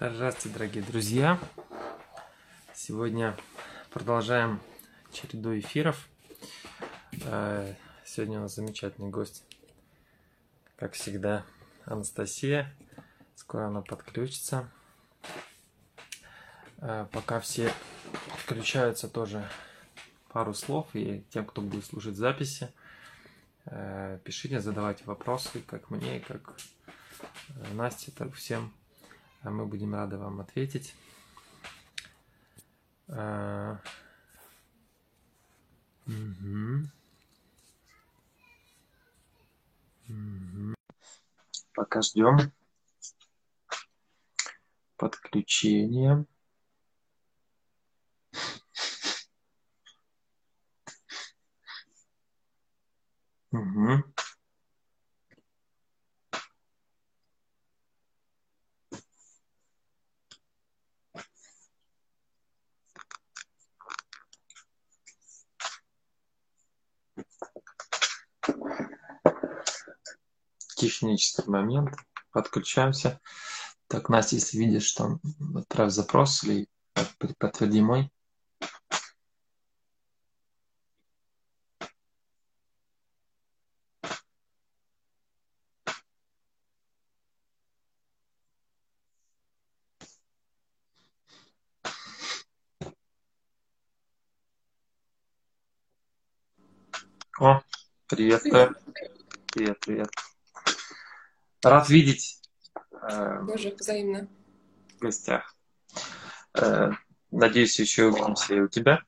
Здравствуйте, дорогие друзья! Сегодня продолжаем череду эфиров. Э, сегодня у нас замечательный гость, как всегда, Анастасия. Скоро она подключится. Э, пока все включаются тоже пару слов, и тем, кто будет слушать записи, э, пишите, задавайте вопросы, как мне, как Насте, так всем мы будем рады вам ответить. А... Угу. Угу. Пока ждем подключения. Угу. Технический момент. Подключаемся. Так, Настя, если видишь, что отправь запрос или подтверди мой. О, привет, привет, привет. Рад видеть. Э, Тоже взаимно. В гостях. Э, надеюсь, еще увидимся и у тебя.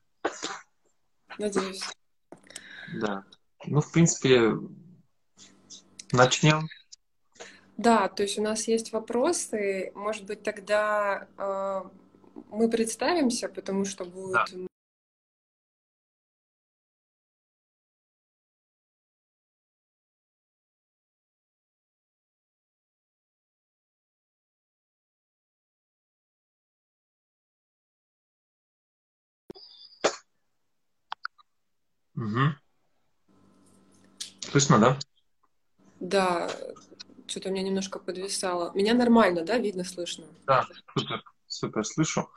Надеюсь. Да. Ну, в принципе, начнем. Да, то есть у нас есть вопросы. Может быть, тогда э, мы представимся, потому что будет да. Угу. Слышно, да? Да, что-то у меня немножко подвисало. Меня нормально, да, видно, слышно? Да, супер, супер, слышу.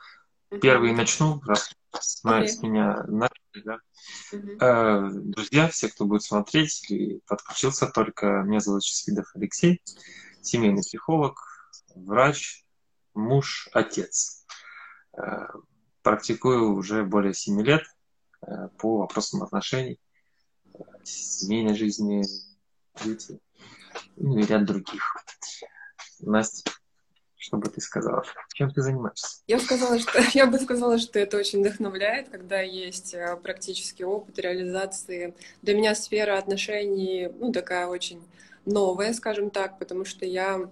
Угу. Первый начну, раз с, okay. с меня начали, да. Угу. Друзья, все, кто будет смотреть или подключился только, меня зовут Чесвидов Алексей, семейный психолог, врач, муж, отец. Э, практикую уже более 7 лет по вопросам отношений, семейной жизни, дети, ну и ряд других. Настя, что бы ты сказала? Чем ты занимаешься? Я, сказала, что, я бы сказала, что это очень вдохновляет, когда есть э, практический опыт реализации. Для меня сфера отношений, ну, такая очень новая, скажем так, потому что я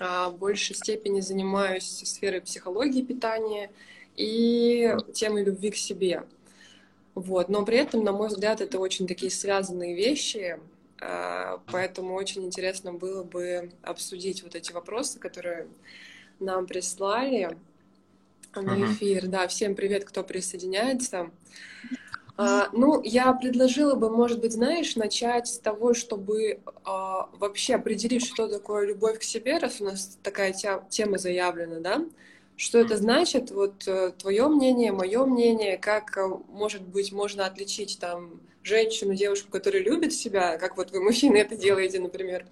а, в большей степени занимаюсь сферой психологии питания и темой любви к себе. Вот. Но при этом, на мой взгляд, это очень такие связанные вещи, а, поэтому очень интересно было бы обсудить вот эти вопросы, которые нам прислали на эфир. Да, всем привет, кто присоединяется. А, ну, я предложила бы, может быть, знаешь, начать с того, чтобы а, вообще определить, что такое любовь к себе, раз у нас такая тема заявлена, да? Что это значит? Вот э, твое мнение, мое мнение, как, э, может быть, можно отличить там женщину, девушку, которая любит себя, как вот вы, мужчины, это делаете, например,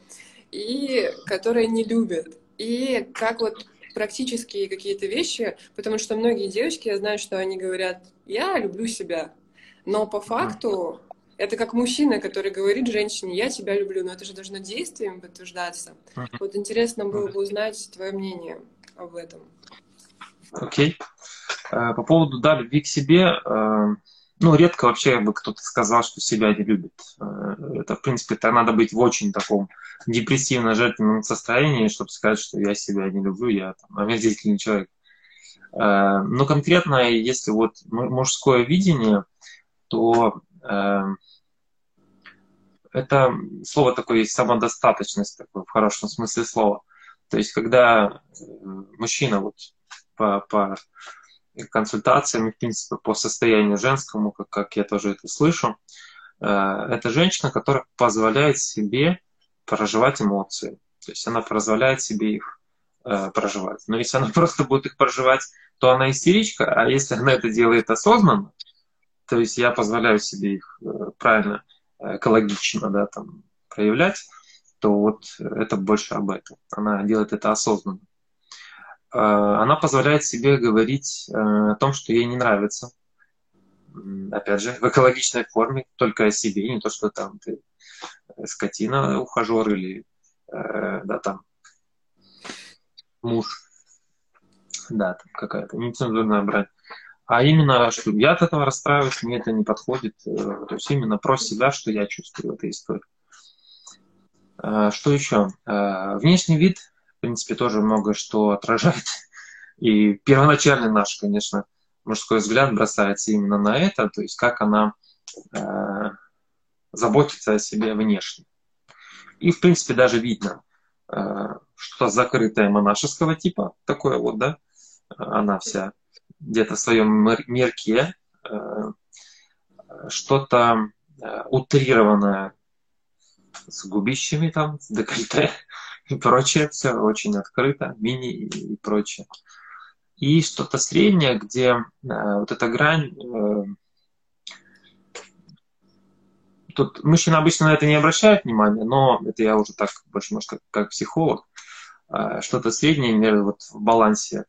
и которая не любит. И как вот практические какие-то вещи, потому что многие девочки, я знаю, что они говорят, я люблю себя, но по факту это как мужчина, который говорит женщине, я тебя люблю, но это же должно действием подтверждаться. Вот интересно было бы узнать твое мнение об этом. Окей. Э, по поводу, да, любви к себе, э, ну, редко вообще бы кто-то сказал, что себя не любит. Э, это, в принципе, это надо быть в очень таком депрессивно-жертвенном состоянии, чтобы сказать, что я себя не люблю, я там, омерзительный человек. Но конкретно, если вот мужское видение, то это слово такое есть самодостаточность, такое, в хорошем смысле слова. То есть, когда мужчина вот по, по консультациям, в принципе, по состоянию женскому, как, как я тоже это слышу, э, это женщина, которая позволяет себе проживать эмоции. То есть она позволяет себе их э, проживать. Но если она просто будет их проживать, то она истеричка, а если она это делает осознанно, то есть я позволяю себе их э, правильно, экологично, да, там, проявлять, то вот это больше об этом. Она делает это осознанно. Э, она позволяет себе говорить э, о том, что ей не нравится. Опять же, в экологичной форме, только о себе, не то, что там ты скотина, ухажер или да, там муж, да, там какая-то нецензурная брать. А именно, что я от этого расстраиваюсь, мне это не подходит. Э, то есть именно про себя, что я чувствую в этой истории. Э, что еще? Э, внешний вид, принципе, тоже много что отражает. И первоначальный наш, конечно, мужской взгляд бросается именно на это, то есть как она заботится о себе внешне. И, в принципе, даже видно, что закрытая монашеского типа, такое вот, да, она вся где-то в своем мерке, э, что-то э, утрированное с губищами там, с декольте и прочее, все очень открыто, мини и прочее. И что-то среднее, где э, вот эта грань, тут мужчина обычно на это не обращает внимания, но это я уже так больше, может, как, как психолог, что-то среднее между вот в балансе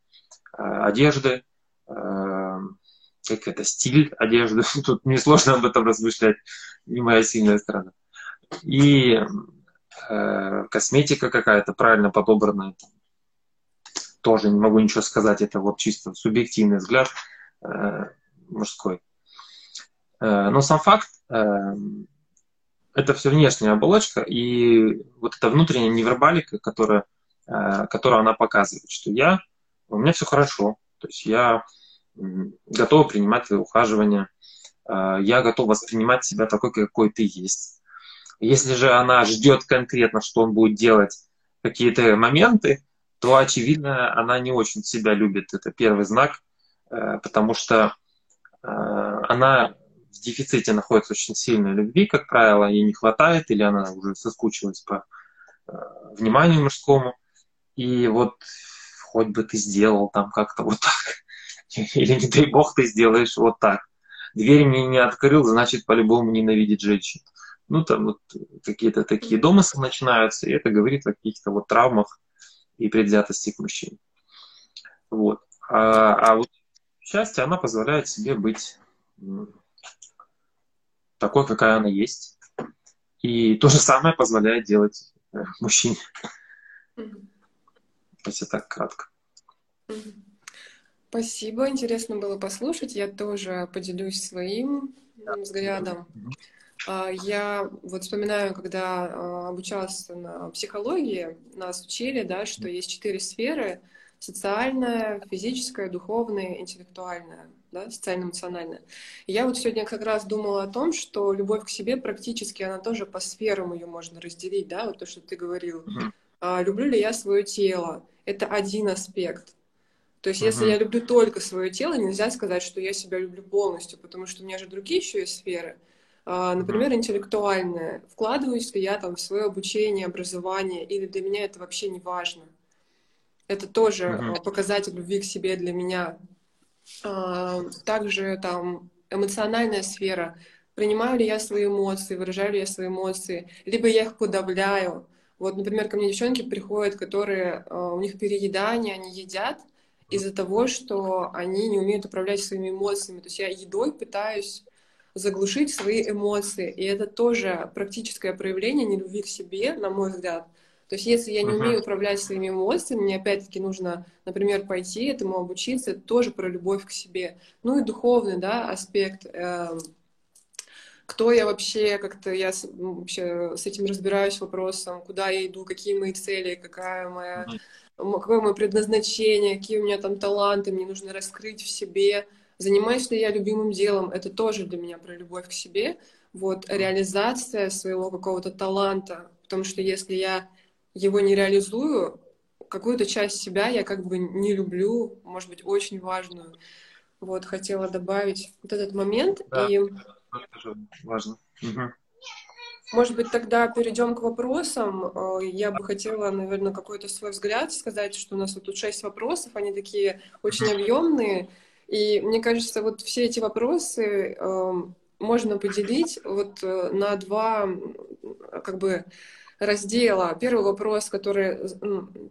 одежды, Эм, как это, стиль одежды. Тут мне сложно об этом размышлять, не моя сильная сторона. И э, косметика какая-то правильно подобранная. Тоже не могу ничего сказать, это вот чисто субъективный взгляд э, мужской. Э, но сам факт, э, это все внешняя оболочка, и вот эта внутренняя невербалика, которая, э, которую она показывает, что я, у меня все хорошо, то есть я готова принимать твои ухаживания, я готов воспринимать себя такой, какой ты есть. Если же она ждет конкретно, что он будет делать какие-то моменты, то, очевидно, она не очень себя любит. Это первый знак, э, потому что э, она в дефиците находится очень сильной любви, как правило, ей не хватает, или она уже соскучилась по э, вниманию мужскому. И вот хоть бы ты сделал там как-то вот так. Или, не дай бог, ты сделаешь вот так. Дверь мне не открыл, значит, по-любому ненавидит женщин. Ну, там вот какие-то такие домыслы начинаются, и это говорит о каких-то вот травмах и предвзятости к мужчине. Вот. А, а вот счастье, она позволяет себе быть такой, какая она есть. И то же самое позволяет делать э, мужчине. Mm-hmm. Если так кратко. Спасибо, интересно было послушать. Я тоже поделюсь своим взглядом. А, я вот вспоминаю, когда а, обучалась на психологии, нас учили, да, что есть четыре сферы — социальная, физическая, духовная, интеллектуальная, да, социально-эмоциональная. И я вот сегодня как раз думала о том, что любовь к себе практически, она тоже по сферам ее можно разделить, да, вот то, что ты говорил. Uh-huh. люблю ли я свое тело? это один аспект. То есть, uh-huh. если я люблю только свое тело, нельзя сказать, что я себя люблю полностью, потому что у меня же другие еще есть сферы. А, например, интеллектуальная. Вкладываюсь ли я там в свое обучение, образование, или для меня это вообще не важно. Это тоже uh-huh. показатель любви к себе для меня. А, также там эмоциональная сфера. Принимаю ли я свои эмоции, выражаю ли я свои эмоции, либо я их подавляю. Вот, например, ко мне девчонки приходят, которые у них переедание, они едят из-за того, что они не умеют управлять своими эмоциями. То есть я едой пытаюсь заглушить свои эмоции. И это тоже практическое проявление нелюбви к себе, на мой взгляд. То есть если я не умею управлять своими эмоциями, мне опять-таки нужно, например, пойти этому обучиться, это тоже про любовь к себе. Ну и духовный да, аспект. Э, кто я вообще, как-то я вообще с этим разбираюсь вопросом, куда я иду, какие мои цели, какая моя, какое мое предназначение, какие у меня там таланты, мне нужно раскрыть в себе. Занимаюсь ли я любимым делом, это тоже для меня про любовь к себе. Вот реализация своего какого-то таланта, потому что если я его не реализую, какую-то часть себя я как бы не люблю, может быть, очень важную. Вот, хотела добавить вот этот момент. Да. И тоже важно. Угу. Может быть, тогда перейдем к вопросам. Э, я бы хотела, наверное, какой-то свой взгляд сказать, что у нас вот тут шесть вопросов, они такие очень объемные. И мне кажется, вот все эти вопросы э, можно поделить вот э, на два, как бы, раздела. Первый вопрос, который,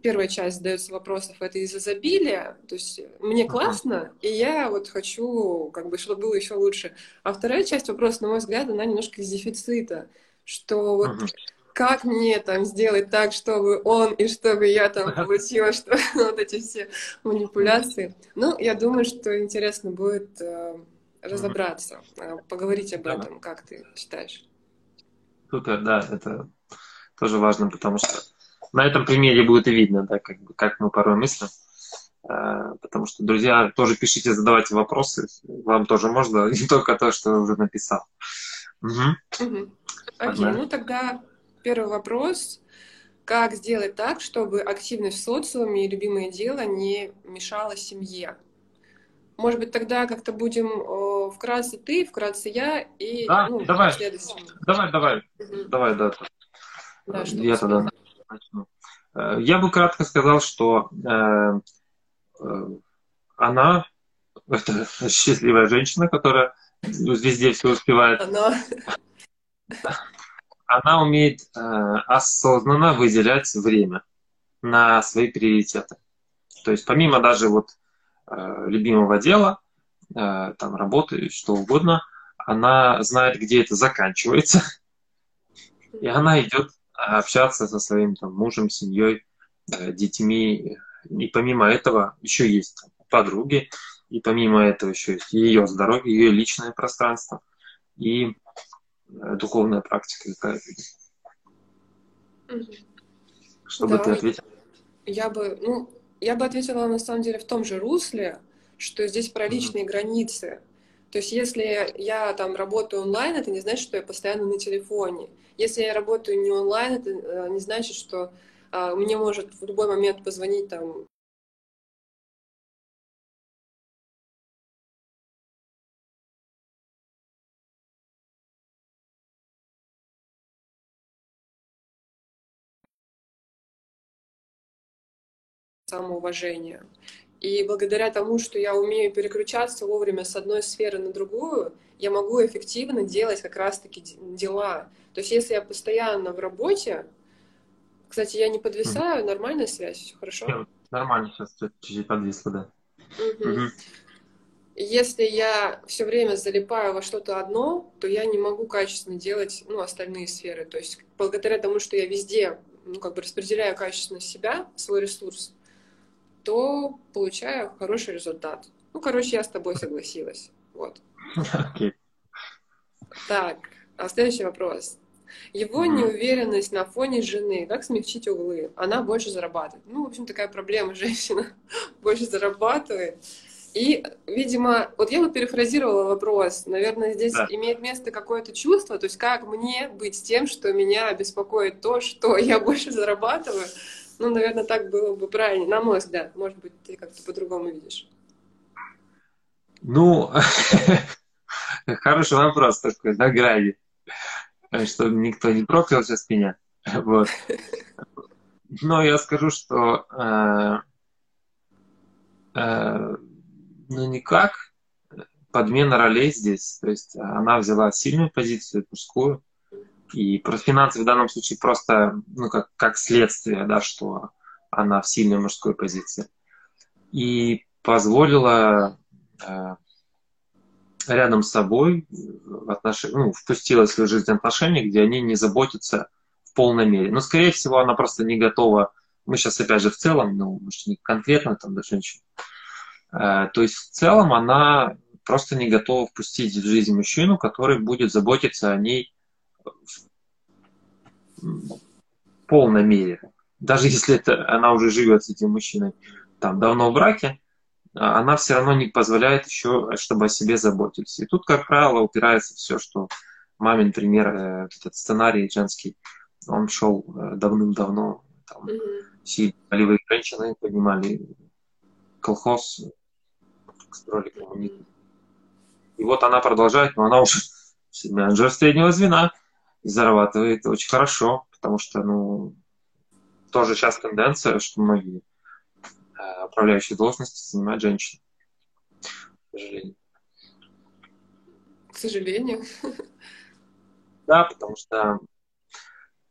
первая часть задается вопросов, это из изобилия, то есть мне классно, и я вот хочу, как бы, чтобы было еще лучше. А вторая часть вопроса, на мой взгляд, она немножко из дефицита что вот uh-huh. Как мне там сделать так, чтобы он и чтобы я там получила, что вот эти все манипуляции. Ну, я думаю, что интересно будет э, разобраться, э, поговорить об этом, как ты считаешь. Супер, да, это тоже важно, потому что на этом примере будет и видно, да, как, как мы порой мыслим. Э, потому что, друзья, тоже пишите, задавайте вопросы. Вам тоже можно, не только то, что уже написал. Угу. Угу. Окей, ну тогда первый вопрос. Как сделать так, чтобы активность в социуме и любимое дело не мешало семье? Может быть, тогда как-то будем о, вкратце ты, вкратце я и да, ну, давай, давай, давай, угу. давай, да. да я тогда начну. Э, я бы кратко сказал, что э, э, она это счастливая женщина, которая везде все успевает. Она она умеет э, осознанно выделять время на свои приоритеты. То есть помимо даже вот э, любимого дела, э, там работы, что угодно, она знает, где это заканчивается, и она идет общаться со своим там, мужем, семьей, э, детьми. И помимо этого еще есть там, подруги, и помимо этого еще есть ее здоровье, ее личное пространство. И Э, духовная практика какая-то. Что да, бы ты ответила? Я бы, ну, я бы ответила на самом деле в том же русле, что здесь про личные mm-hmm. границы. То есть, если я там работаю онлайн, это не значит, что я постоянно на телефоне. Если я работаю не онлайн, это э, не значит, что а, мне может в любой момент позвонить там самоуважения. И благодаря тому, что я умею переключаться вовремя с одной сферы на другую, я могу эффективно делать как раз-таки дела. То есть если я постоянно в работе, кстати, я не подвисаю, нормальная связь, все хорошо? Нормально, сейчас чуть-чуть подвисло, да. Если я все время залипаю во что-то одно, то я не могу качественно делать ну, остальные сферы. То есть благодаря тому, что я везде ну, как бы распределяю качественно себя, свой ресурс, то получаю хороший результат. Ну, короче, я с тобой согласилась. Вот. Okay. Так, а следующий вопрос. Его неуверенность на фоне жены. Как смягчить углы? Она больше зарабатывает. Ну, в общем, такая проблема. Женщина больше зарабатывает. И, видимо, вот я бы перефразировала вопрос. Наверное, здесь да. имеет место какое-то чувство, то есть как мне быть с тем, что меня беспокоит то, что я больше зарабатываю, ну, наверное, так было бы правильно, на мой взгляд. Может быть, ты как-то по-другому видишь. Ну, хороший вопрос такой, на грани. Чтобы никто не проклял сейчас меня. Вот. Но я скажу, что э, э, ну никак подмена ролей здесь. То есть она взяла сильную позицию, мужскую, и финансы в данном случае просто, ну, как, как следствие, да, что она в сильной мужской позиции. И позволила э, рядом с собой в отнош... ну, впустила в свою жизнь отношения, где они не заботятся в полной мере. Но, скорее всего, она просто не готова. Мы сейчас, опять же, в целом, ну, может, не конкретно там до женщин. Э, то есть, в целом, она просто не готова впустить в жизнь мужчину, который будет заботиться о ней в полной мере. Даже если это, она уже живет с этим мужчиной там давно в браке, а, она все равно не позволяет еще, чтобы о себе заботились. И тут, как правило, упирается все, что мамин пример, э, этот сценарий женский, он шел э, давным-давно. Там, mm-hmm. полевые женщины поднимали колхоз, строили коммунизм. И вот она продолжает, но она уже менеджер среднего звена, и зарабатывает очень хорошо, потому что, ну, тоже сейчас тенденция, что многие э, управляющие должности занимают женщины. К сожалению. К сожалению. Да, потому что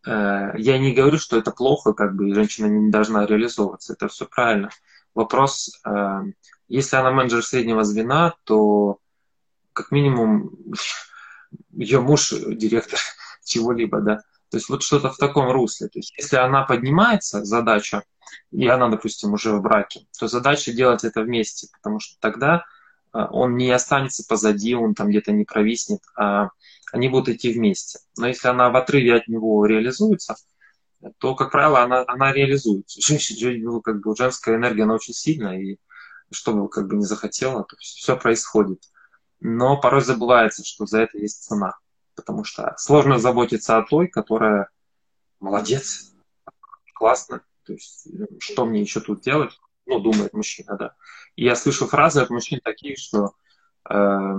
э, я не говорю, что это плохо, как бы, и женщина не должна реализовываться. Это все правильно. Вопрос, э, если она менеджер среднего звена, то как минимум ее муж директор чего-либо, да. То есть вот что-то в таком русле. То есть если она поднимается, задача, и она, допустим, уже в браке, то задача делать это вместе, потому что тогда э, он не останется позади, он там где-то не провиснет, а они будут идти вместе. Но если она в отрыве от него реализуется, то, как правило, она, она реализуется. Женщина, ну, как бы женская энергия, она очень сильная, и что бы как бы не захотела, то все происходит. Но порой забывается, что за это есть цена. Потому что сложно заботиться о той, которая молодец, классно. То есть, что мне еще тут делать? Ну, думает мужчина, да. И я слышу фразы от мужчин такие, что э,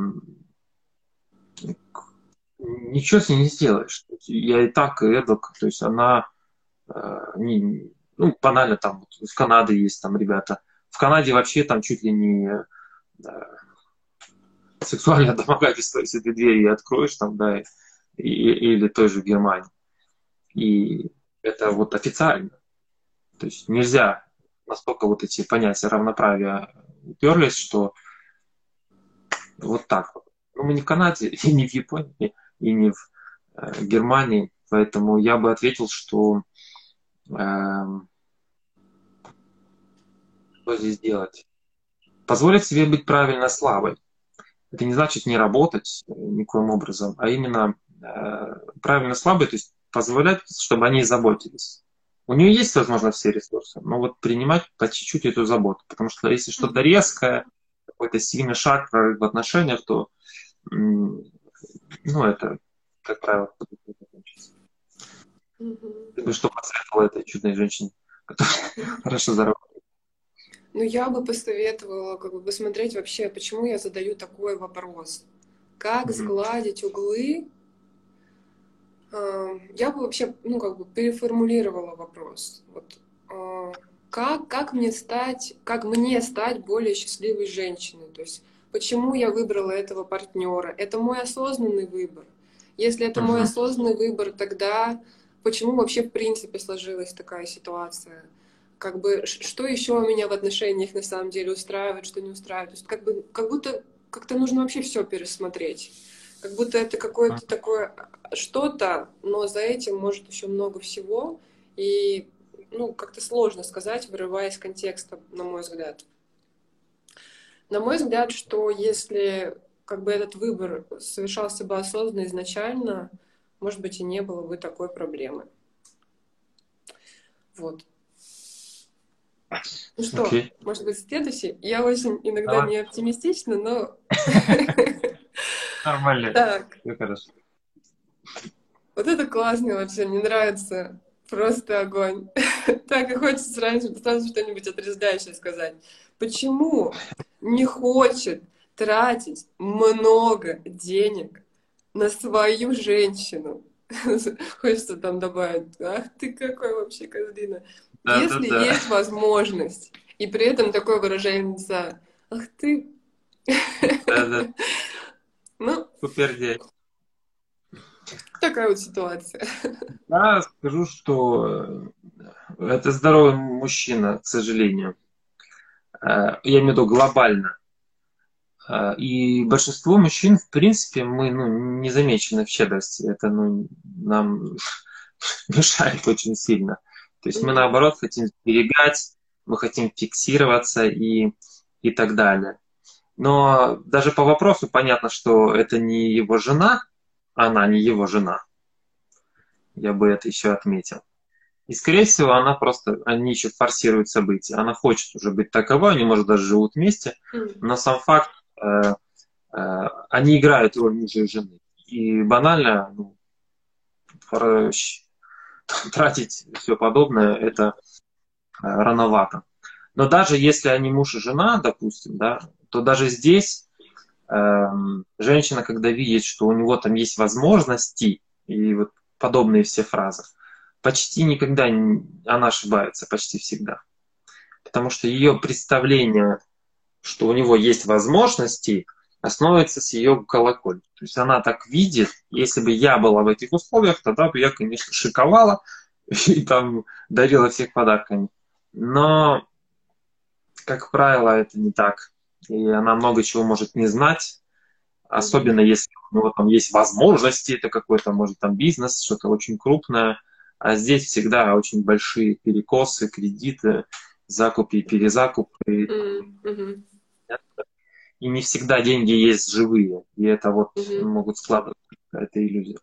ничего с ней не сделаешь. Я и так, и эдак. То есть она, э, не, ну, банально там, в Канаде есть там ребята. В Канаде вообще там чуть ли не э, сексуальное домогательство, если ты двери откроешь там, да, и, или той же Германии. И это вот официально. То есть нельзя настолько вот эти понятия равноправия уперлись, что вот так вот. Ну, мы не в Канаде, и не в Японии, и не в э, Германии, поэтому я бы ответил, что э, что здесь делать? Позволить себе быть правильно слабой. Это не значит не работать э, никоим образом, а именно э, правильно слабой, то есть позволять, чтобы они заботились. У нее есть, возможно, все ресурсы, но вот принимать по чуть-чуть эту заботу. Потому что если что-то резкое, какой-то сильный шаг в отношениях, то ну, это, как правило, закончится. Ты бы что посоветовала этой чудной женщине, которая хорошо заработает? Ну, я бы посоветовала как бы посмотреть вообще, почему я задаю такой вопрос. Как mm-hmm. сгладить углы? Я бы вообще, ну, как бы переформулировала вопрос. Вот, а, как, как мне стать, как мне стать более счастливой женщиной? То есть почему я выбрала этого партнера. Это мой осознанный выбор. Если это мой осознанный выбор, тогда почему вообще в принципе сложилась такая ситуация? Как бы что еще меня в отношениях на самом деле устраивает, что не устраивает? То есть как бы как будто как-то нужно вообще все пересмотреть. Как будто это какое-то такое что-то, но за этим может еще много всего. И ну, как-то сложно сказать, вырываясь из контекста, на мой взгляд. На мой взгляд, что если как бы этот выбор совершался бы осознанно изначально, может быть, и не было бы такой проблемы. Вот. Ну что, okay. может быть, следующий? Я очень иногда Давай. не оптимистична, но... Нормально. Так. Все хорошо. Вот это классно вообще, мне нравится. Просто огонь. так и хочется сразу, сразу что-нибудь отрезвляющее сказать. Почему не хочет тратить много денег на свою женщину. Хочется там добавить, ах ты какой вообще козлина. Да, Если да, да. есть возможность, и при этом такое выражение лица, ах ты... Да, да. Ну, Супер Такая вот ситуация. Да, скажу, что это здоровый мужчина, к сожалению. Э, я имею в виду глобально. Э, и большинство мужчин, в принципе, мы ну, не замечены в щедрости. Это ну, нам мешает очень сильно. То есть мы, наоборот, хотим сберегать, мы хотим фиксироваться и, и так далее. Но даже по вопросу понятно, что это не его жена, она не его жена. Я бы это еще отметил. И, скорее всего, она просто, они еще форсируют события. Она хочет уже быть таковой, они, может, даже живут вместе, но сам факт, э, э, они играют роль мужа и жены. И банально ну, тратить все подобное, это э, рановато. Но даже если они муж и жена, допустим, да, то даже здесь э, женщина, когда видит, что у него там есть возможности, и вот подобные все фразы. Почти никогда она ошибается, почти всегда. Потому что ее представление, что у него есть возможности, основывается с ее колокольни. То есть она так видит, если бы я была в этих условиях, тогда бы я, конечно, шиковала и там дарила всех подарками. Но, как правило, это не так. И она много чего может не знать, особенно если у него там есть возможности, это какой-то, может, там бизнес, что-то очень крупное. А здесь всегда очень большие перекосы, кредиты, закупы и перезакупы. Mm-hmm и не всегда деньги есть живые, и это вот mm-hmm. могут складывать какая-то иллюзия.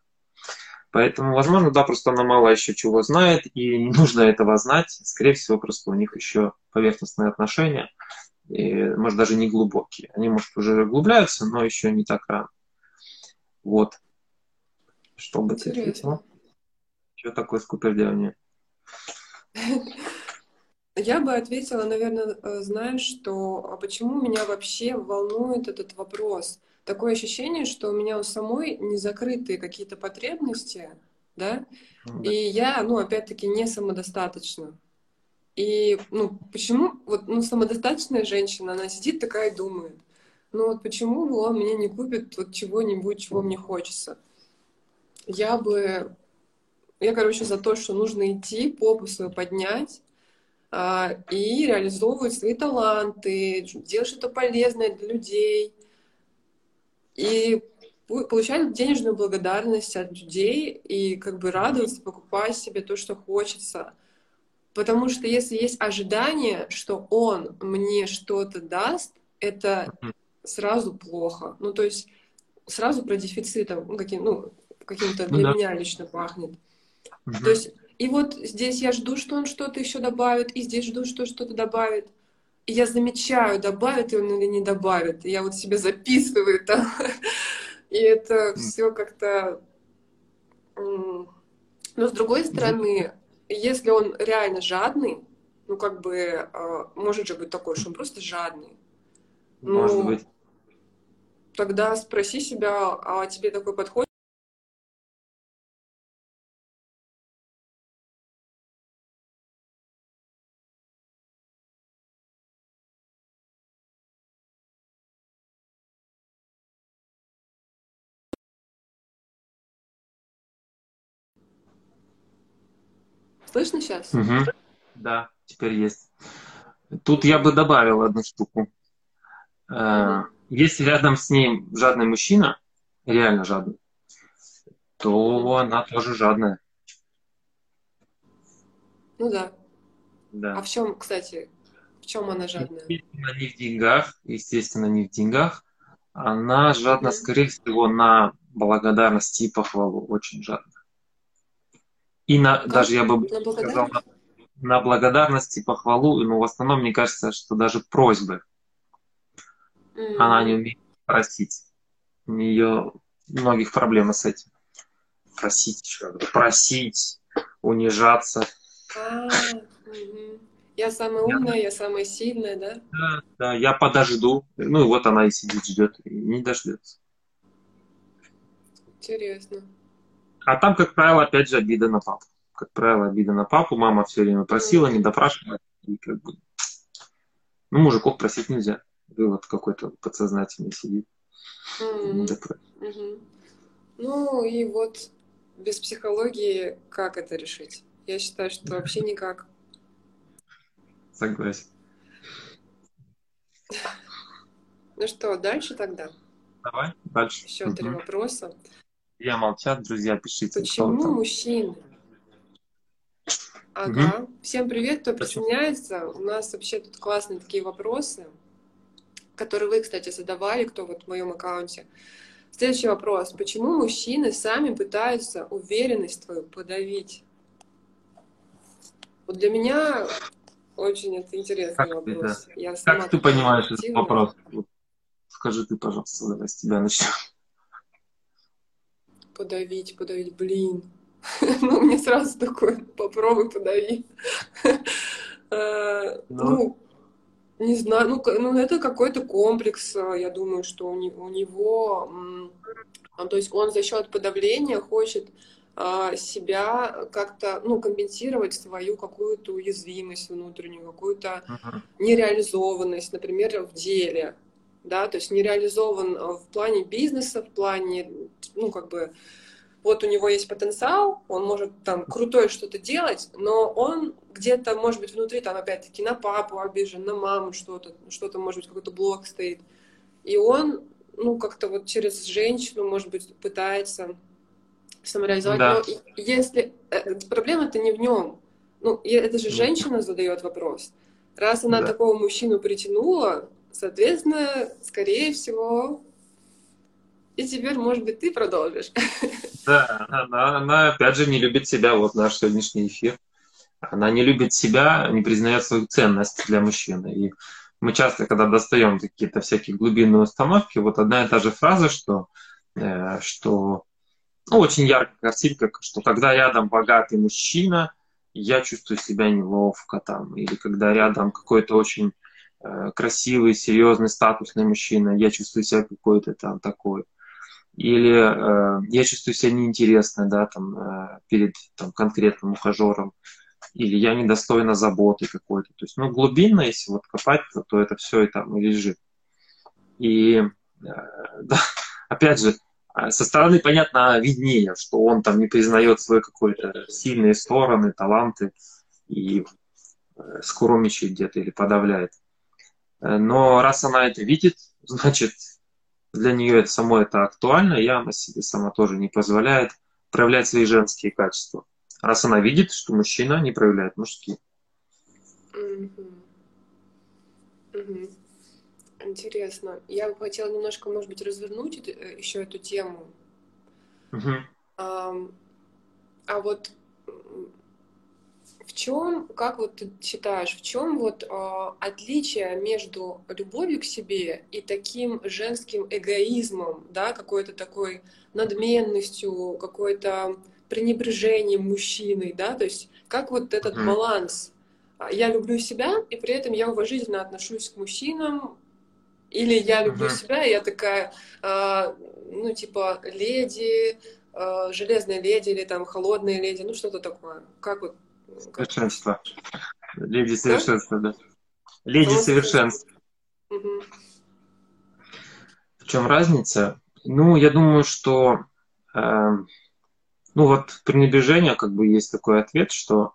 Поэтому, возможно, да, просто она мало еще чего знает, и не нужно этого знать. Скорее всего, просто у них еще поверхностные отношения, и, может, даже не глубокие. Они, может, уже углубляются, но еще не так рано. Вот. Что бы ты ответила? Что такое скупердявнее? Я бы ответила, наверное, э, знаешь, что а почему меня вообще волнует этот вопрос? Такое ощущение, что у меня у самой не закрытые какие-то потребности, да, и я, ну, опять-таки, не самодостаточна. И, ну, почему, вот, ну, самодостаточная женщина, она сидит такая и думает, ну, вот почему он мне не купит вот чего-нибудь, чего мне хочется? Я бы, я, короче, за то, что нужно идти, попу свою поднять, и реализовывать свои таланты, делать что-то полезное для людей. И получать денежную благодарность от людей и как бы радоваться, покупать себе то, что хочется. Потому что если есть ожидание, что он мне что-то даст, это сразу плохо. Ну, то есть сразу про дефицитом, ну, каким, ну, каким-то ну для да. меня лично пахнет. Угу. То есть и вот здесь я жду, что он что-то еще добавит, и здесь жду, что что-то добавит. И я замечаю, добавит он или не добавит. И я вот себе записываю там. И это все как-то... Но с другой стороны, если он реально жадный, ну как бы а, может же быть такое, что он просто жадный. Ну, может быть. Тогда спроси себя, а тебе такой подходит? Слышно сейчас? Угу. Да, теперь есть. Тут я бы добавил одну штуку. Угу. Если рядом с ним жадный мужчина, реально жадный, то она тоже жадная. Ну да. Да. А в чем, кстати, в чем она жадная? Естественно, не в деньгах. Естественно, не в деньгах. Она жадна, скорее всего, на благодарность и похвалу. Очень жадна. И на, как? даже я бы на сказал, на, на благодарность и похвалу, но в основном мне кажется, что даже просьбы. Mm. Она не умеет просить. У нее многих проблем с этим. Просить, просить, унижаться. А, Я самая умная, я... я самая сильная, да? Да, да, я подожду. Ну и вот она и сидит, ждет, и не дождется. Интересно. А там, как правило, опять же, обида на папу. Как правило, обида на папу. Мама все время просила, не допрашивала. И как бы... Ну, мужиков просить нельзя. Вывод какой-то подсознательный сидит. Mm-hmm. Ну, и вот без психологии как это решить? Я считаю, что вообще никак. Согласен. Ну что, дальше тогда? Давай, дальше. Еще угу. три вопроса. Я молчат, друзья, пишите. Почему мужчины? Ага. Угу. Всем привет, кто присоединяется. У нас вообще тут классные такие вопросы, которые вы, кстати, задавали, кто вот в моем аккаунте. Следующий вопрос. Почему мужчины сами пытаются уверенность твою подавить? Вот для меня очень это интересный как вопрос. Ты, да. Я сама как ты понимаешь этот вопрос? Скажи ты, пожалуйста, давай с тебя начнем подавить, подавить, блин. ну, мне сразу такое, попробуй подавить. Э, ну, не знаю, ну, ну это какой-то комплекс, э, я думаю, что у него, у него то есть он за счет подавления хочет а, себя как-то, ну, компенсировать свою какую-то уязвимость внутреннюю, какую-то uh-huh. нереализованность, например, в деле, да, то есть нереализован в плане бизнеса, в плане, ну, как бы, вот у него есть потенциал, он может там крутое что-то делать, но он где-то, может быть, внутри там опять-таки на папу обижен, на маму что-то, что-то, может быть, какой-то блок стоит. И он, ну, как-то вот через женщину, может быть, пытается самореализовать. Да. Но если... Э, проблема-то не в нем. Ну, это же женщина задает вопрос. Раз она да. такого мужчину притянула, соответственно, скорее всего, и теперь, может быть, ты продолжишь. Да, она, она опять же не любит себя, вот наш сегодняшний эфир. Она не любит себя, не признает свою ценность для мужчины. И мы часто, когда достаем какие-то всякие глубинные установки, вот одна и та же фраза, что, э, что ну, очень яркая картинка, что когда рядом богатый мужчина, я чувствую себя неловко там, или когда рядом какой-то очень красивый, серьезный, статусный мужчина, я чувствую себя какой-то там такой или э, я чувствую себя неинтересно, да, там, э, перед там, конкретным ухажером, или я недостойна заботы какой-то. То есть, ну, глубинно, если вот копать, то, то это все и там лежит. И, э, да, опять же, э, со стороны, понятно, виднее, что он там не признает свои какие-то сильные стороны, таланты и э, скромничает где-то или подавляет. Э, но раз она это видит, значит, для нее это само это актуально, и она себе сама тоже не позволяет проявлять свои женские качества. Раз она видит, что мужчина не проявляет мужские. Интересно. Я бы хотела немножко, может быть, развернуть э, еще эту тему. Угу. А, а вот в чем, как вот ты считаешь, в чем вот э, отличие между любовью к себе и таким женским эгоизмом, да, какой-то такой надменностью, какой-то пренебрежением мужчиной, да, то есть как вот этот mm-hmm. баланс. А, я люблю себя, и при этом я уважительно отношусь к мужчинам, или я люблю mm-hmm. себя, и я такая, э, ну, типа, леди, э, железная леди, или там холодная леди, ну, что-то такое. Как вот Совершенство. Леди совершенства, да. Леди совершенства. В чем разница? Ну, я думаю, что э, ну вот пренебрежение, как бы есть такой ответ, что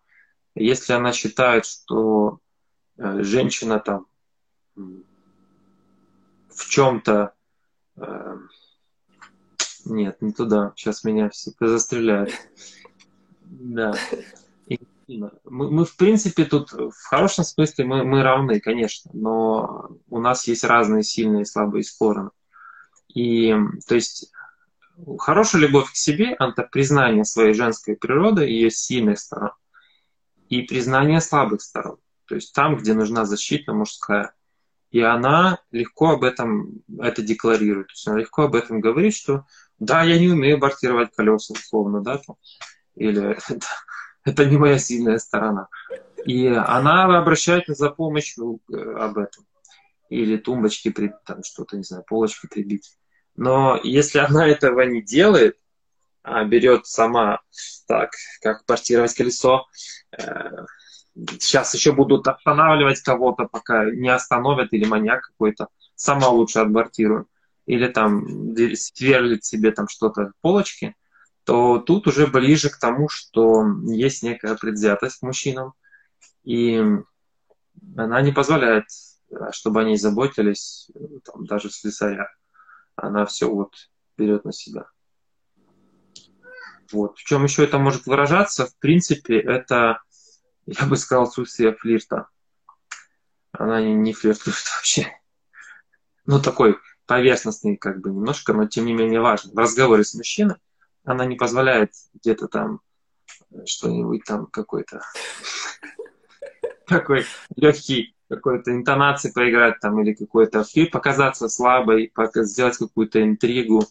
если она считает, что э, женщина там в чем-то э, нет, не туда. Сейчас меня все застреляют. Да. Мы, мы, в принципе, тут в хорошем смысле мы, мы равны, конечно, но у нас есть разные сильные и слабые стороны. И, то есть, хорошая любовь к себе – это признание своей женской природы, ее сильных сторон, и признание слабых сторон. То есть там, где нужна защита мужская. И она легко об этом это декларирует. То есть она легко об этом говорит, что да, я не умею бортировать колеса, условно, да, или это не моя сильная сторона. И она обращается за помощью э, об этом. Или тумбочки, там что-то, не знаю, полочки прибить. Но если она этого не делает, а берет сама, так, как портировать колесо, э, сейчас еще будут останавливать кого-то, пока не остановят, или маньяк какой-то, сама лучше отбортирую. Или там сверлит себе там что-то полочки, то тут уже ближе к тому, что есть некая предвзятость к мужчинам, и она не позволяет, чтобы они заботились, там, даже слесаря. Она все вот берет на себя. Вот. В чем еще это может выражаться? В принципе, это, я бы сказал, отсутствие флирта. Она не, не флиртует вообще. Ну, такой поверхностный, как бы, немножко, но тем не менее важный. В разговоре с мужчиной она не позволяет где-то там что-нибудь там какой-то такой легкий какой-то интонации поиграть там или какой-то фи показаться слабой, сделать какую-то интригу.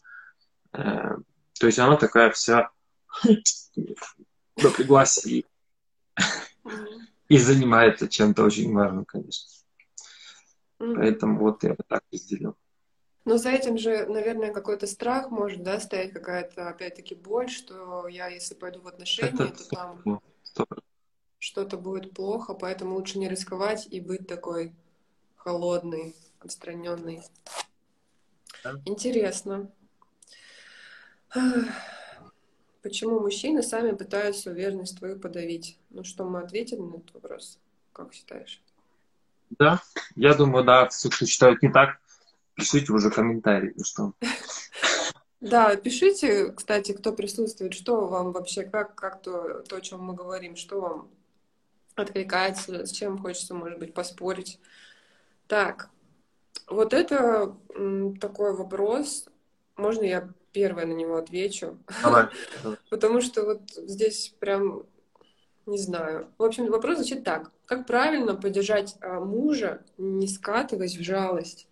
Э, то есть она такая вся напряглась и, и занимается чем-то очень важным, конечно. Поэтому вот я так разделил. Но за этим же, наверное, какой-то страх может, да, стоять какая-то, опять-таки, боль, что я, если пойду в отношения, это... то там что-то будет плохо, поэтому лучше не рисковать и быть такой холодный, отстраненный. Да. Интересно. Почему мужчины сами пытаются уверенность твою подавить? Ну что, мы ответили на этот вопрос? Как считаешь? Да, я думаю, да, все, кто считают не так, пишите уже комментарии, что. Да, пишите, кстати, кто присутствует, что вам вообще, как, как то, то, о чем мы говорим, что вам откликается, с чем хочется, может быть, поспорить. Так, вот это такой вопрос. Можно я первая на него отвечу? Давай. Потому что вот здесь прям не знаю. В общем, вопрос звучит так. Как правильно поддержать а, мужа, не скатываясь в жалость?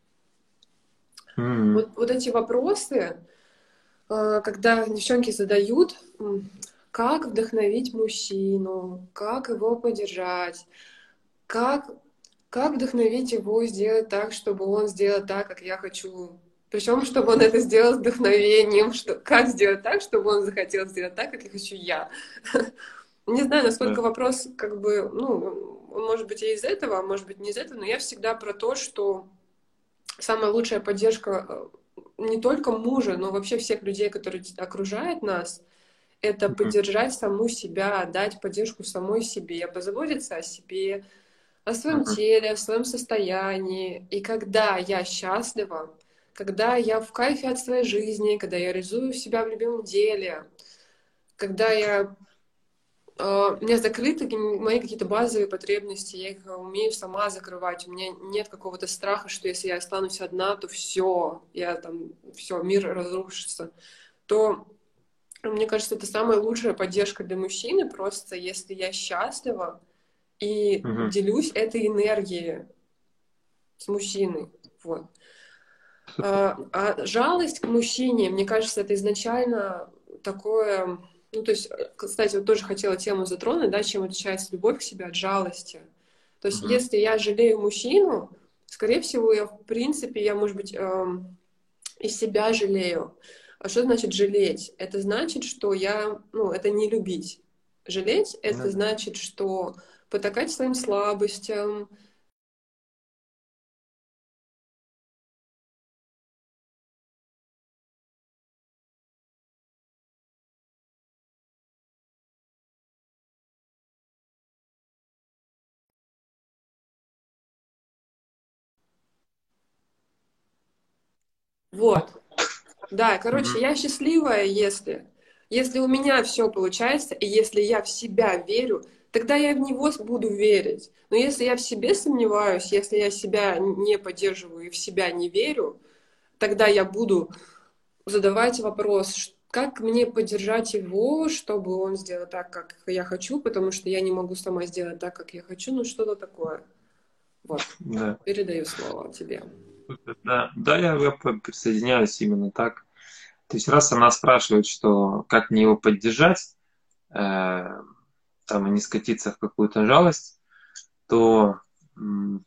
Mm-hmm. Вот, вот эти вопросы, а, когда девчонки задают, как вдохновить мужчину, как его поддержать, как, как вдохновить его сделать так, чтобы он сделал так, как я хочу. Причем, чтобы он это сделал с вдохновением, что, как сделать так, чтобы он захотел сделать так, как я хочу я. Не знаю, насколько да. вопрос, как бы, ну, он может быть и из этого, а может быть не из этого, но я всегда про то, что самая лучшая поддержка э, не только мужа, но вообще всех людей, которые окружают нас, это поддержать саму себя, дать поддержку самой себе, позаботиться о себе, о своем теле, о своем состоянии. И когда я счастлива, когда я в кайфе от своей жизни, когда я реализую себя в любимом деле, когда я у меня закрыты мои какие-то базовые потребности, я их умею сама закрывать. У меня нет какого-то страха, что если я останусь одна, то все, я там, все, мир разрушится. То мне кажется, это самая лучшая поддержка для мужчины, просто если я счастлива и угу. делюсь этой энергией с мужчиной. Вот. А, а жалость к мужчине, мне кажется, это изначально такое ну, то есть, э, кстати, вот тоже хотела тему затронуть, да, чем отличается любовь к себе от жалости. То есть, mm-hmm. если я жалею мужчину, скорее всего, я, в принципе, я, может быть, эм, из себя жалею. А что значит жалеть? Это значит, что я, ну, это не любить. Жалеть — это mm-hmm. значит, что потакать своим слабостям, Вот. Да, короче, я счастливая, если, если у меня все получается, и если я в себя верю, тогда я в него буду верить. Но если я в себе сомневаюсь, если я себя не поддерживаю и в себя не верю, тогда я буду задавать вопрос, как мне поддержать его, чтобы он сделал так, как я хочу, потому что я не могу сама сделать так, как я хочу, ну что-то такое. Вот. Да. Передаю слово тебе. Да, да я, я присоединяюсь именно так. То есть раз она спрашивает, что как мне его поддержать, э, там и не скатиться в какую-то жалость, то ну,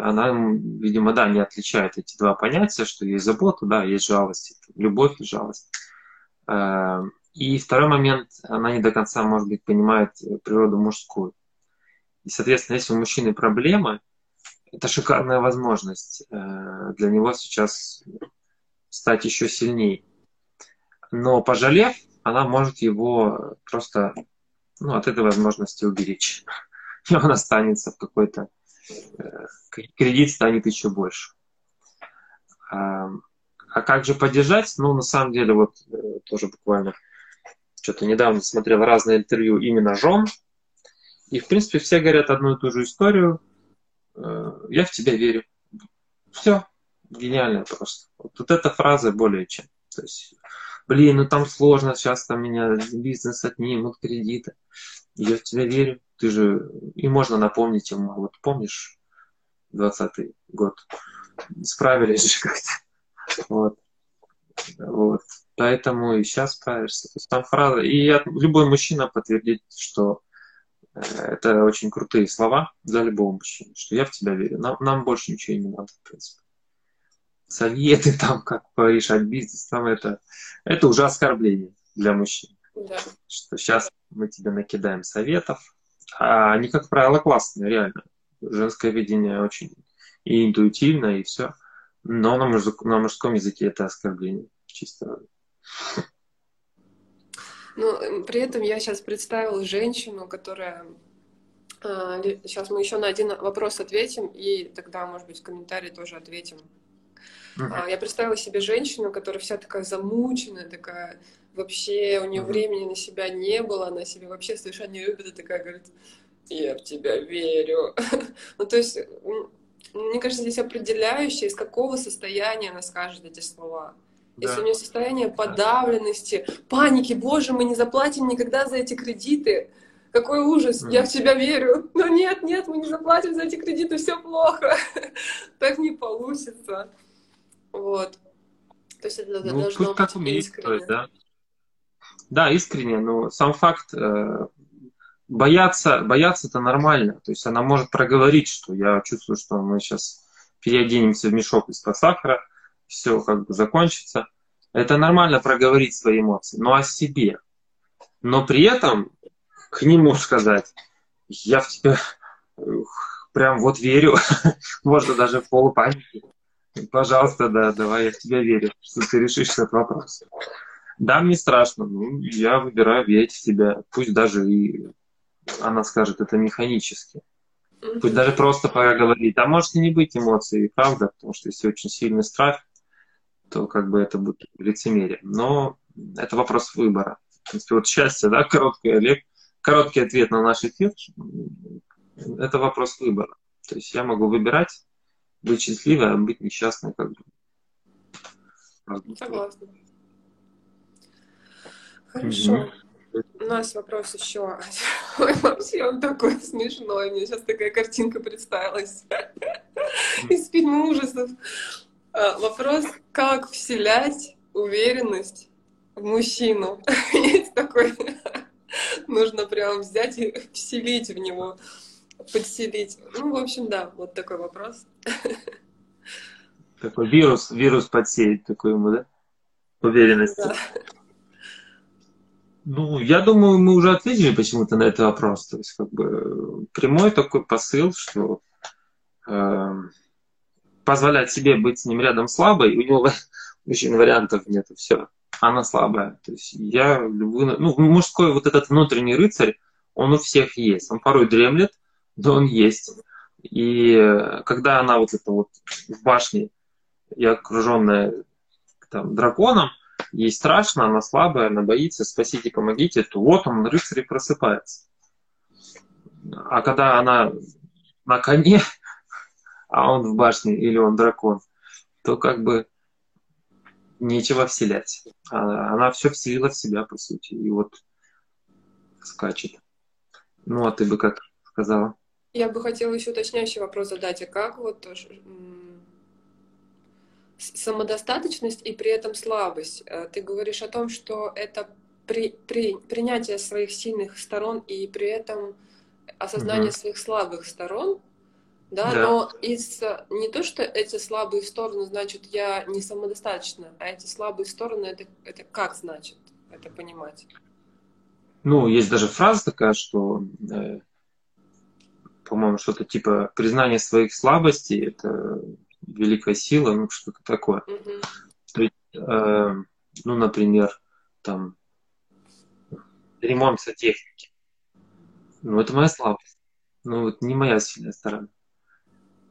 она, видимо, да, не отличает эти два понятия, что есть забота, да, есть жалость, любовь и жалость. Э, и второй момент, она не до конца, может быть, понимает природу мужскую. И, соответственно, если у мужчины проблемы, это шикарная возможность э, для него сейчас стать еще сильнее. Но пожалев, она может его просто ну, от этой возможности уберечь. И он останется в какой-то... Э, кредит станет еще больше. А, а как же поддержать? Ну, на самом деле, вот э, тоже буквально что-то недавно смотрел разные интервью именно жен. И, в принципе, все говорят одну и ту же историю – я в тебя верю. Все, гениально просто. Вот, вот эта фраза более чем. То есть, блин, ну там сложно, сейчас там меня бизнес отнимут, кредиты. Я в тебя верю. Ты же... И можно напомнить ему, вот помнишь, 20 год, справились же как-то. Вот. Вот. Поэтому и сейчас справишься. То есть там фраза. И любой мужчина подтвердит, что это очень крутые слова для любого мужчины, что я в тебя верю. Нам, нам больше ничего не надо, в принципе. советы, там, как порешать бизнес, там это, это уже оскорбление для мужчин. Да. Что сейчас мы тебе накидаем советов, а они, как правило, классные, реально. Женское видение очень и интуитивно, и все. Но на, мужик, на мужском языке это оскорбление чисто. Ну, при этом я сейчас представила женщину, которая Сейчас а, мы еще на один вопрос ответим, и тогда, может быть, в комментарии тоже ответим. Uh-huh. Я представила себе женщину, которая вся такая замученная, такая вообще у нее uh-huh. времени на себя не было, она себя вообще совершенно не любит, и такая говорит, я в тебя верю. ну, то есть, мне кажется, здесь определяющее, из какого состояния она скажет эти слова. Да. Если у нее состояние подавленности, паники, боже, мы не заплатим никогда за эти кредиты, какой ужас, я в тебя верю. Но нет, нет, мы не заплатим за эти кредиты, все плохо. так не получится. Вот. То есть это ну, должно быть как умеет, искренне. да. да, искренне, но сам факт э, бояться, бояться это нормально. То есть она может проговорить, что я чувствую, что мы сейчас переоденемся в мешок из-под сахара, все как бы закончится. Это нормально проговорить свои эмоции, но о себе. Но при этом к нему сказать, я в тебя прям вот верю, можно даже в полупанике. Пожалуйста, да, давай, я в тебя верю, что ты решишь этот вопрос. Да, мне страшно, ну, я выбираю верить в тебя, пусть даже и она скажет это механически. Пусть даже просто поговорит. А может и не быть эмоций, правда, потому что если очень сильный страх, то как бы это будет лицемерие. Но это вопрос выбора. В принципе, вот счастье, да, короткое, Олег, короткий ответ на наш эфир – это вопрос выбора. То есть я могу выбирать быть счастливой, а быть несчастной как бы. Согласна. Хорошо. Mm-hmm. У нас вопрос еще. Ой, вообще он такой смешной. Мне сейчас такая картинка представилась из фильма ужасов. А, вопрос, как вселять уверенность в мужчину? Есть такой нужно прям взять и вселить в него, подселить. Ну, в общем, да, вот такой вопрос. Такой вирус, вирус подсеять такой ему, да? Уверенность. Да. Ну, я думаю, мы уже ответили почему-то на этот вопрос. То есть, как бы прямой такой посыл, что э, позволять себе быть с ним рядом слабой, у него очень вариантов нет, все она слабая. То есть я люблю... Ну, мужской вот этот внутренний рыцарь, он у всех есть. Он порой дремлет, но он есть. И когда она вот это вот в башне и окруженная там, драконом, ей страшно, она слабая, она боится, спасите, помогите, то вот он, рыцарь, просыпается. А когда она на коне, а он в башне или он дракон, то как бы нечего вселять. А она все вселила в себя, по сути, и вот скачет. Ну, а ты бы как сказала? Я бы хотела еще уточняющий вопрос задать. А как вот самодостаточность и при этом слабость? Э, ты говоришь о том, что это при, при, принятие своих сильных сторон и при этом осознание угу. своих слабых сторон, да, да. но из не то, что эти слабые стороны, значит, я не самодостаточна, а эти слабые стороны, это, это как значит это понимать? Ну, есть даже фраза такая, что, э, по-моему, что-то типа признание своих слабостей – это великая сила, ну, что-то такое. Угу. То есть, э, ну, например, там, ремонт сантехники. Ну, это моя слабость. Ну, это не моя сильная сторона.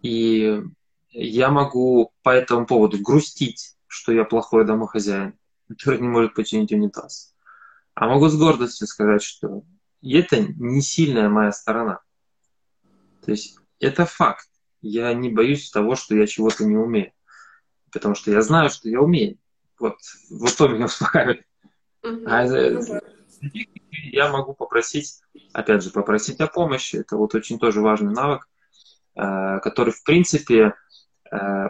И я могу по этому поводу грустить, что я плохой домохозяин, который не может починить унитаз. А могу с гордостью сказать, что это не сильная моя сторона. То есть это факт. Я не боюсь того, что я чего-то не умею. Потому что я знаю, что я умею. Вот, вот что меня успокаивает. А я могу попросить, опять же, попросить о помощи. Это вот очень тоже важный навык. Э, который, в принципе, э,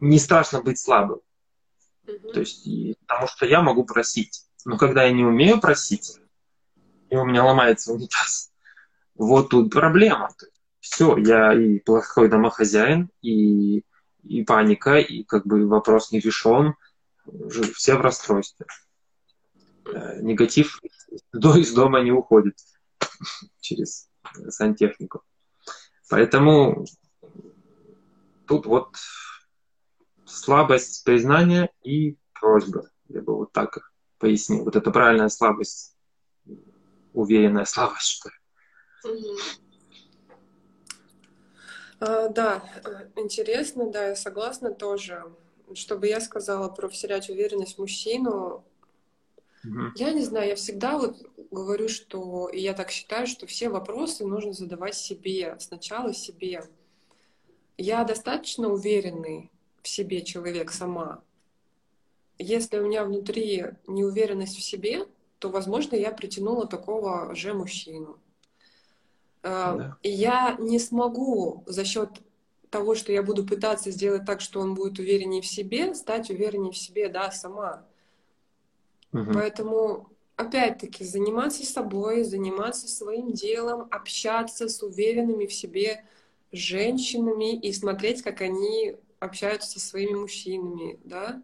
не страшно быть слабым. Mm-hmm. То есть, потому что я могу просить. Но когда я не умею просить, и у меня ломается унитаз, вот тут проблема. Все, я и плохой домохозяин, и и паника, и как бы вопрос не решен, все в расстройстве. Э, негатив до, из дома не уходит через сантехнику. Поэтому тут вот слабость признания и просьба. Я бы вот так пояснил. Вот это правильная слабость, уверенная слабость, что ли. А, да, интересно, да, я согласна тоже. Чтобы я сказала про вселять уверенность в мужчину, угу. я не знаю, я всегда вот говорю, что, и я так считаю, что все вопросы нужно задавать себе, сначала себе. Я достаточно уверенный в себе человек сама. Если у меня внутри неуверенность в себе, то, возможно, я притянула такого же мужчину. А, да. Я не смогу за счет того, что я буду пытаться сделать так, что он будет увереннее в себе, стать увереннее в себе, да, сама. Угу. Поэтому, опять-таки, заниматься собой, заниматься своим делом, общаться с уверенными в себе женщинами и смотреть, как они общаются со своими мужчинами, да.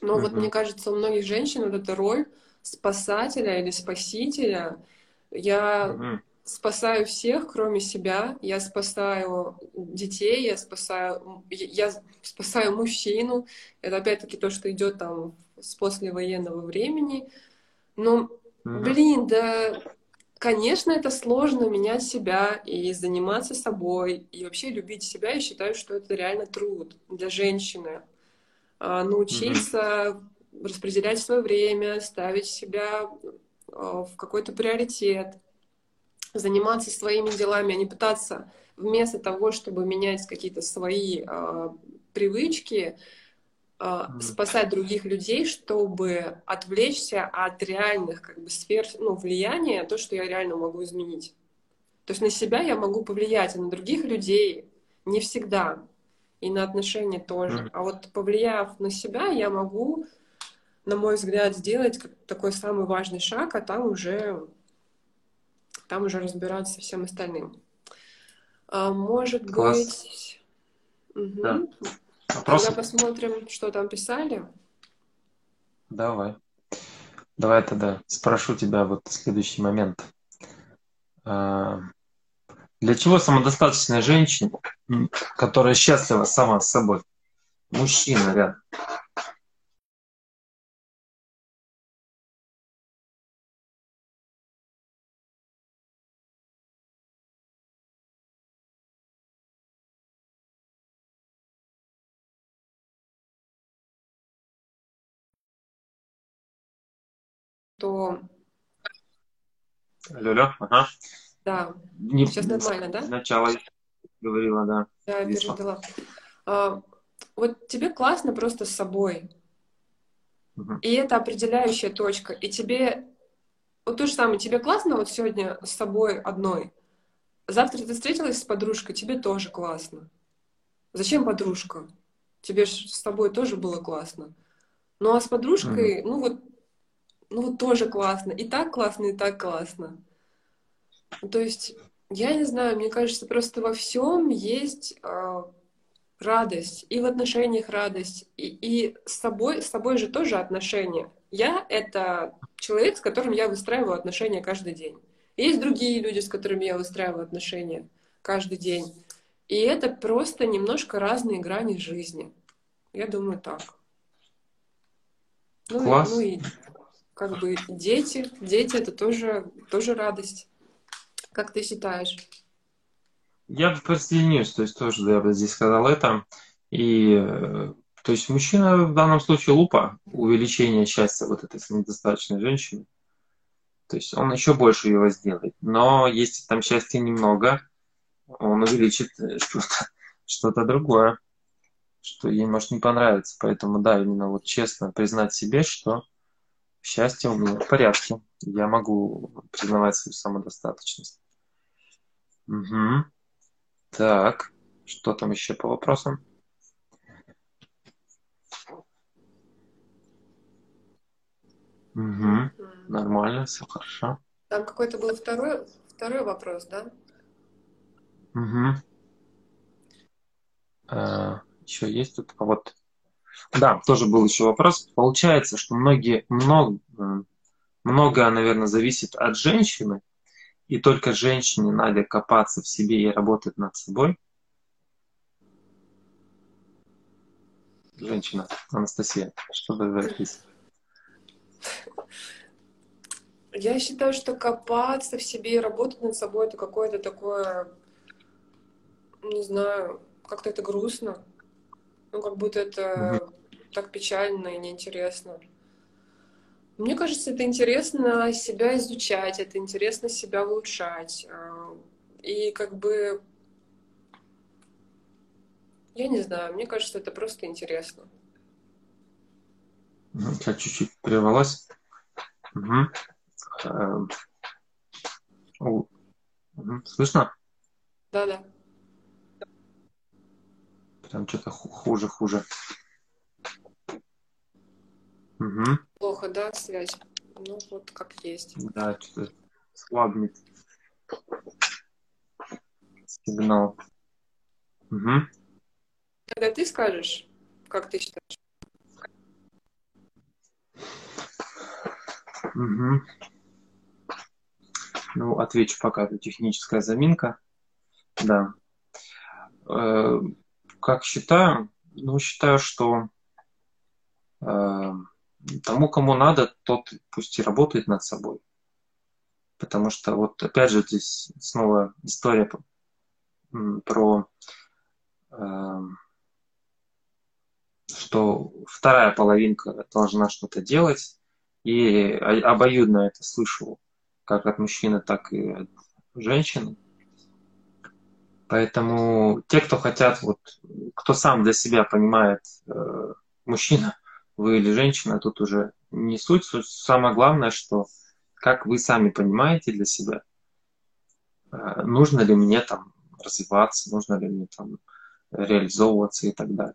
Но угу. вот мне кажется, у многих женщин вот эта роль спасателя или спасителя, я угу спасаю всех, кроме себя. Я спасаю детей, я спасаю, я спасаю мужчину. Это опять-таки то, что идет там с послевоенного времени. Но, блин, да, конечно, это сложно менять себя и заниматься собой, и вообще любить себя. Я считаю, что это реально труд для женщины. А, научиться распределять свое время, ставить себя а, в какой-то приоритет — заниматься своими делами, а не пытаться вместо того, чтобы менять какие-то свои э, привычки, спасать других людей, чтобы отвлечься от реальных как бы, сфер ну, влияния, то, что я реально могу изменить. То есть на себя я могу повлиять, а на других людей не всегда. И на отношения тоже. А вот повлияв на себя, я могу, на мой взгляд, сделать такой самый важный шаг, а там уже там уже разбираться со всем остальным. А, может Класс. быть... Угу. Да. Вопросы? Тогда посмотрим, что там писали. Давай. Давай тогда спрошу тебя вот следующий момент. А, для чего самодостаточная женщина, которая счастлива сама с собой, мужчина рядом, то... Алло, ага. Да, не, сейчас нормально, да? Сначала говорила, да. Да, передала. А, вот тебе классно просто с собой. Угу. И это определяющая точка. И тебе... Вот то же самое, тебе классно вот сегодня с собой одной. Завтра ты встретилась с подружкой, тебе тоже классно. Зачем подружка? Тебе же с тобой тоже было классно. Ну а с подружкой, угу. ну вот ну вот тоже классно. И так классно, и так классно. То есть, я не знаю, мне кажется, просто во всем есть э, радость. И в отношениях радость. И, и с собой, с собой же тоже отношения. Я — это человек, с которым я выстраиваю отношения каждый день. есть другие люди, с которыми я выстраиваю отношения каждый день. И это просто немножко разные грани жизни. Я думаю так. Ну, Класс. И, ну и как бы дети, дети это тоже, тоже радость. Как ты считаешь? Я присоединюсь, то есть тоже я бы здесь сказал это. И э, то есть мужчина в данном случае лупа увеличение счастья вот этой самодостаточной женщины. То есть он еще больше его сделает. Но если там счастья немного, он увеличит э, что-то что другое, что ей может не понравиться. Поэтому да, именно вот честно признать себе, что Счастье у меня в порядке. Я могу признавать свою самодостаточность. Угу. Так, что там еще по вопросам? Угу. Нормально, все хорошо. Там какой-то был второй, второй вопрос, да? Угу. Еще есть тут? А вот. Да, тоже был еще вопрос. Получается, что многие, много, многое, наверное, зависит от женщины, и только женщине надо копаться в себе и работать над собой. Женщина, Анастасия, что вы говорите? Я считаю, что копаться в себе и работать над собой это какое-то такое, не знаю, как-то это грустно. Ну, как будто это угу. так печально и неинтересно. Мне кажется, это интересно себя изучать, это интересно себя улучшать. А, и как бы, я не знаю, мне кажется, это просто интересно. Я чуть-чуть прервалась. Угу. Слышно? Да, да. Прям что-то хуже, хуже. Угу. Плохо, да, связь? Ну, вот как есть. Да, что-то слабнет сигнал. Угу. Тогда ты скажешь, как ты считаешь? Угу. Ну, отвечу пока, это техническая заминка. Да. Как считаю? Ну, считаю, что э, тому, кому надо, тот пусть и работает над собой. Потому что вот опять же здесь снова история про э, что вторая половинка должна что-то делать, и обоюдно это слышу как от мужчины, так и от женщины. Поэтому те, кто хотят, вот, кто сам для себя понимает, э, мужчина вы или женщина, тут уже не суть. суть. Самое главное, что как вы сами понимаете для себя, э, нужно ли мне там развиваться, нужно ли мне там реализовываться и так далее.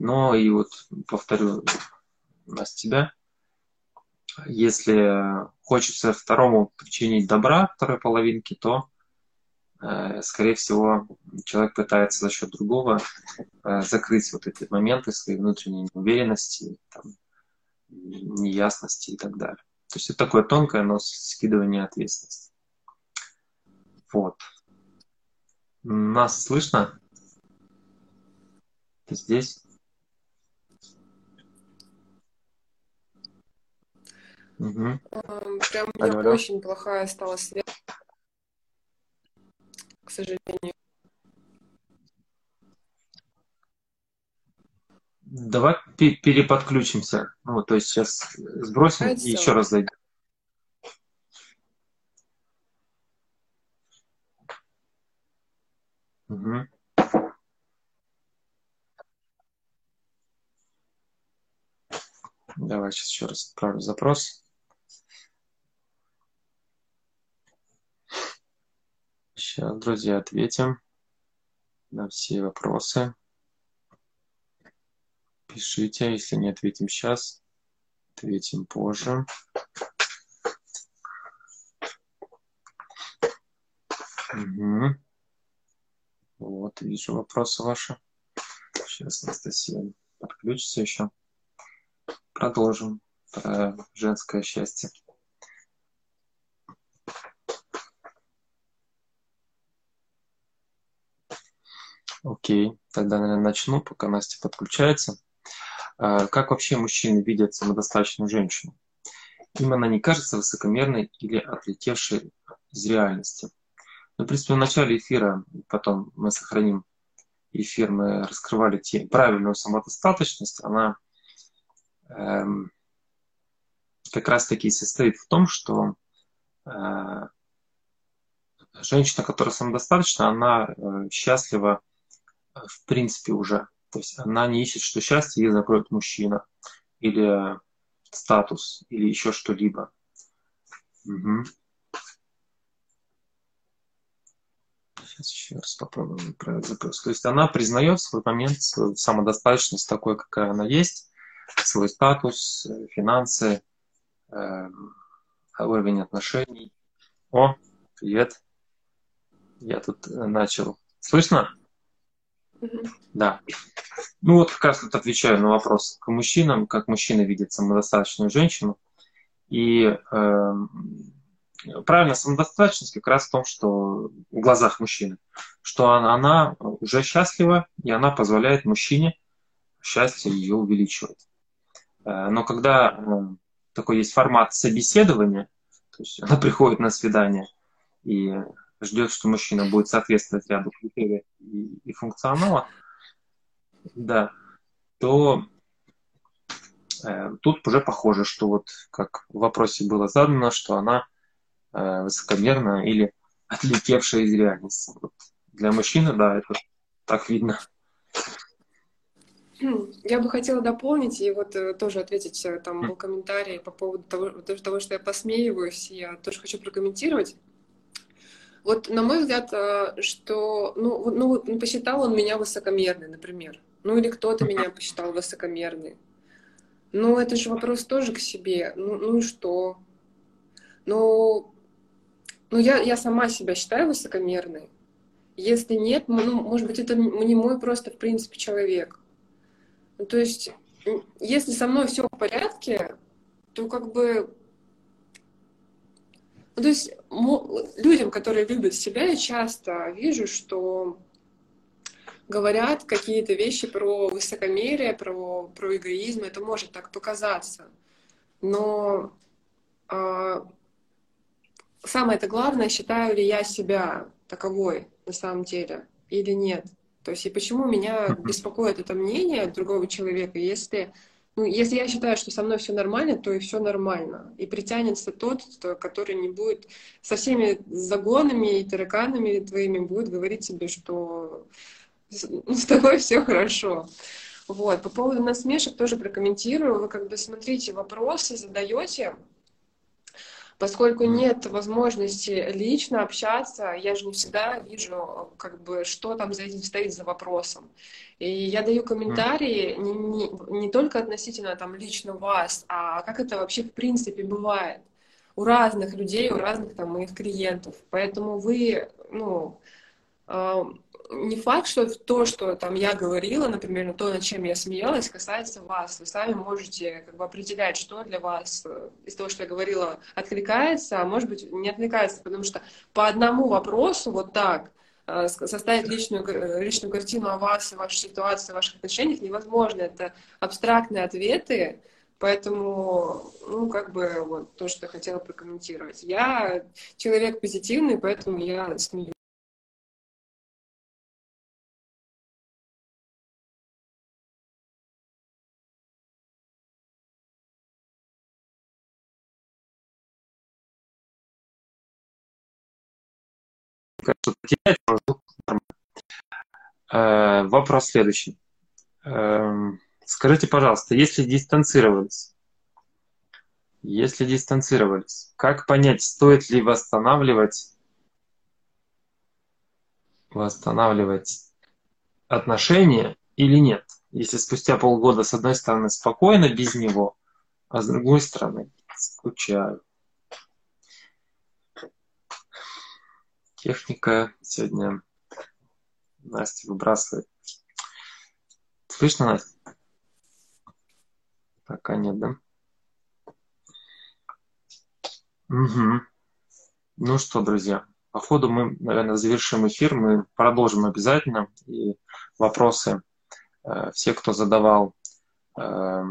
Но и вот повторю нас тебя, если хочется второму причинить добра второй половинке, то скорее всего, человек пытается за счет другого э, закрыть вот эти моменты своей внутренней неуверенности, там, неясности и так далее. То есть это такое тонкое, но скидывание ответственности. Вот. Нас слышно? Ты здесь? Угу. Прям у меня алло, очень плохая стала связь сожалению. Давай переподключимся. Ну, то есть сейчас сбросим Это и еще раз зайдем. Угу. Давай сейчас еще раз отправлю запрос. Сейчас, друзья, ответим на все вопросы. Пишите, если не ответим сейчас, ответим позже. Угу. Вот, вижу вопросы ваши. Сейчас Анастасия подключится еще. Продолжим про женское счастье. Окей, тогда, наверное, начну, пока Настя подключается. А, как вообще мужчины видят самодостаточную женщину? Им она не кажется высокомерной или отлетевшей из реальности. Ну, в принципе, в начале эфира, потом мы сохраним эфир, мы раскрывали те, правильную самодостаточность. Она эм, как раз-таки состоит в том, что э, женщина, которая самодостаточна, она э, счастлива в принципе уже. То есть она не ищет, что счастье ей закроет мужчина или статус, или еще что-либо. Угу. Сейчас еще раз попробуем отправить запрос. То есть она признает свой момент, свою самодостаточность такой, какая она есть, свой статус, финансы, э, уровень отношений. О, привет. Я тут начал. Слышно? Да. Ну вот как раз тут отвечаю на вопрос к мужчинам, как мужчина видит самодостаточную женщину. И э, правильно, самодостаточность как раз в том, что в глазах мужчины, что она, она уже счастлива, и она позволяет мужчине счастье ее увеличивать. Э, но когда э, такой есть формат собеседования, то есть она приходит на свидание и ждет, что мужчина будет соответствовать ряду критериев и, и функционала, да, то э, тут уже похоже, что вот как в вопросе было задано, что она э, высокомерная или отлетевшая из реальности. Вот для мужчины, да, это так видно. Я бы хотела дополнить и вот э, тоже ответить, э, там был комментарий по поводу того, того, что я посмеиваюсь, я тоже хочу прокомментировать. Вот, на мой взгляд, э, что, ну, ну, ну, посчитал он меня высокомерной, например. Ну, или кто-то меня посчитал высокомерной. Ну, это же вопрос тоже к себе. Ну, ну и что? Ну, ну я, я сама себя считаю высокомерной. Если нет, ну, может быть, это не мой просто, в принципе, человек. Ну, то есть, если со мной все в порядке, то как бы ну, то есть людям, которые любят себя, я часто вижу, что говорят какие-то вещи про высокомерие, про, про эгоизм, это может так показаться. Но э, самое это главное, считаю ли я себя таковой на самом деле или нет. То есть и почему меня беспокоит это мнение другого человека, если ну, если я считаю, что со мной все нормально, то и все нормально. И притянется тот, который не будет со всеми загонами и тараканами твоими будет говорить тебе, что ну, с тобой все хорошо. Вот. По поводу насмешек тоже прокомментирую. Вы как бы смотрите, вопросы задаете, Поскольку нет возможности лично общаться, я же не всегда вижу, как бы, что там за этим стоит за вопросом. И я даю комментарии не, не, не только относительно там лично вас, а как это вообще в принципе бывает у разных людей, у разных там моих клиентов. Поэтому вы, ну, э, не факт, что то, что там я говорила, например, то, над чем я смеялась, касается вас. Вы сами можете как бы определять, что для вас э, из того, что я говорила, откликается, а может быть не откликается, потому что по одному вопросу вот так э, составить личную, э, личную картину о вас, о вашей ситуации, о ваших отношениях невозможно. Это абстрактные ответы, Поэтому, ну, как бы, вот то, что я хотела прокомментировать. Я человек позитивный, поэтому я смеюсь. Кажется, потерять э, Вопрос следующий. Эм, скажите, пожалуйста, если дистанцировались, если дистанцировались, как понять, стоит ли восстанавливать, восстанавливать отношения или нет? Если спустя полгода, с одной стороны, спокойно без него, а с другой стороны, скучаю. Техника сегодня Настя выбрасывает. Слышно, Настя? Пока нет, да? Угу. Ну что, друзья, по ходу мы, наверное, завершим эфир, мы продолжим обязательно. И вопросы, э, все, кто задавал, э,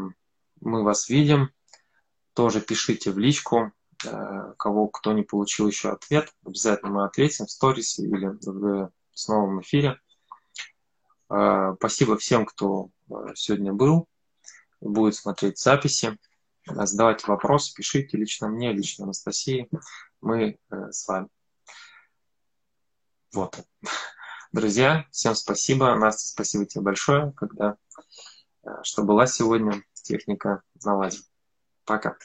мы вас видим. Тоже пишите в личку, кого, кто не получил еще ответ, обязательно мы ответим в сторисе или в, новом эфире. Э, спасибо всем, кто э, сегодня был, будет смотреть записи. Задавайте вопросы, пишите лично мне, лично Анастасии. Мы с вами. Вот. Друзья, всем спасибо. Настя, спасибо тебе большое, когда, что была сегодня. Техника наладим. Пока.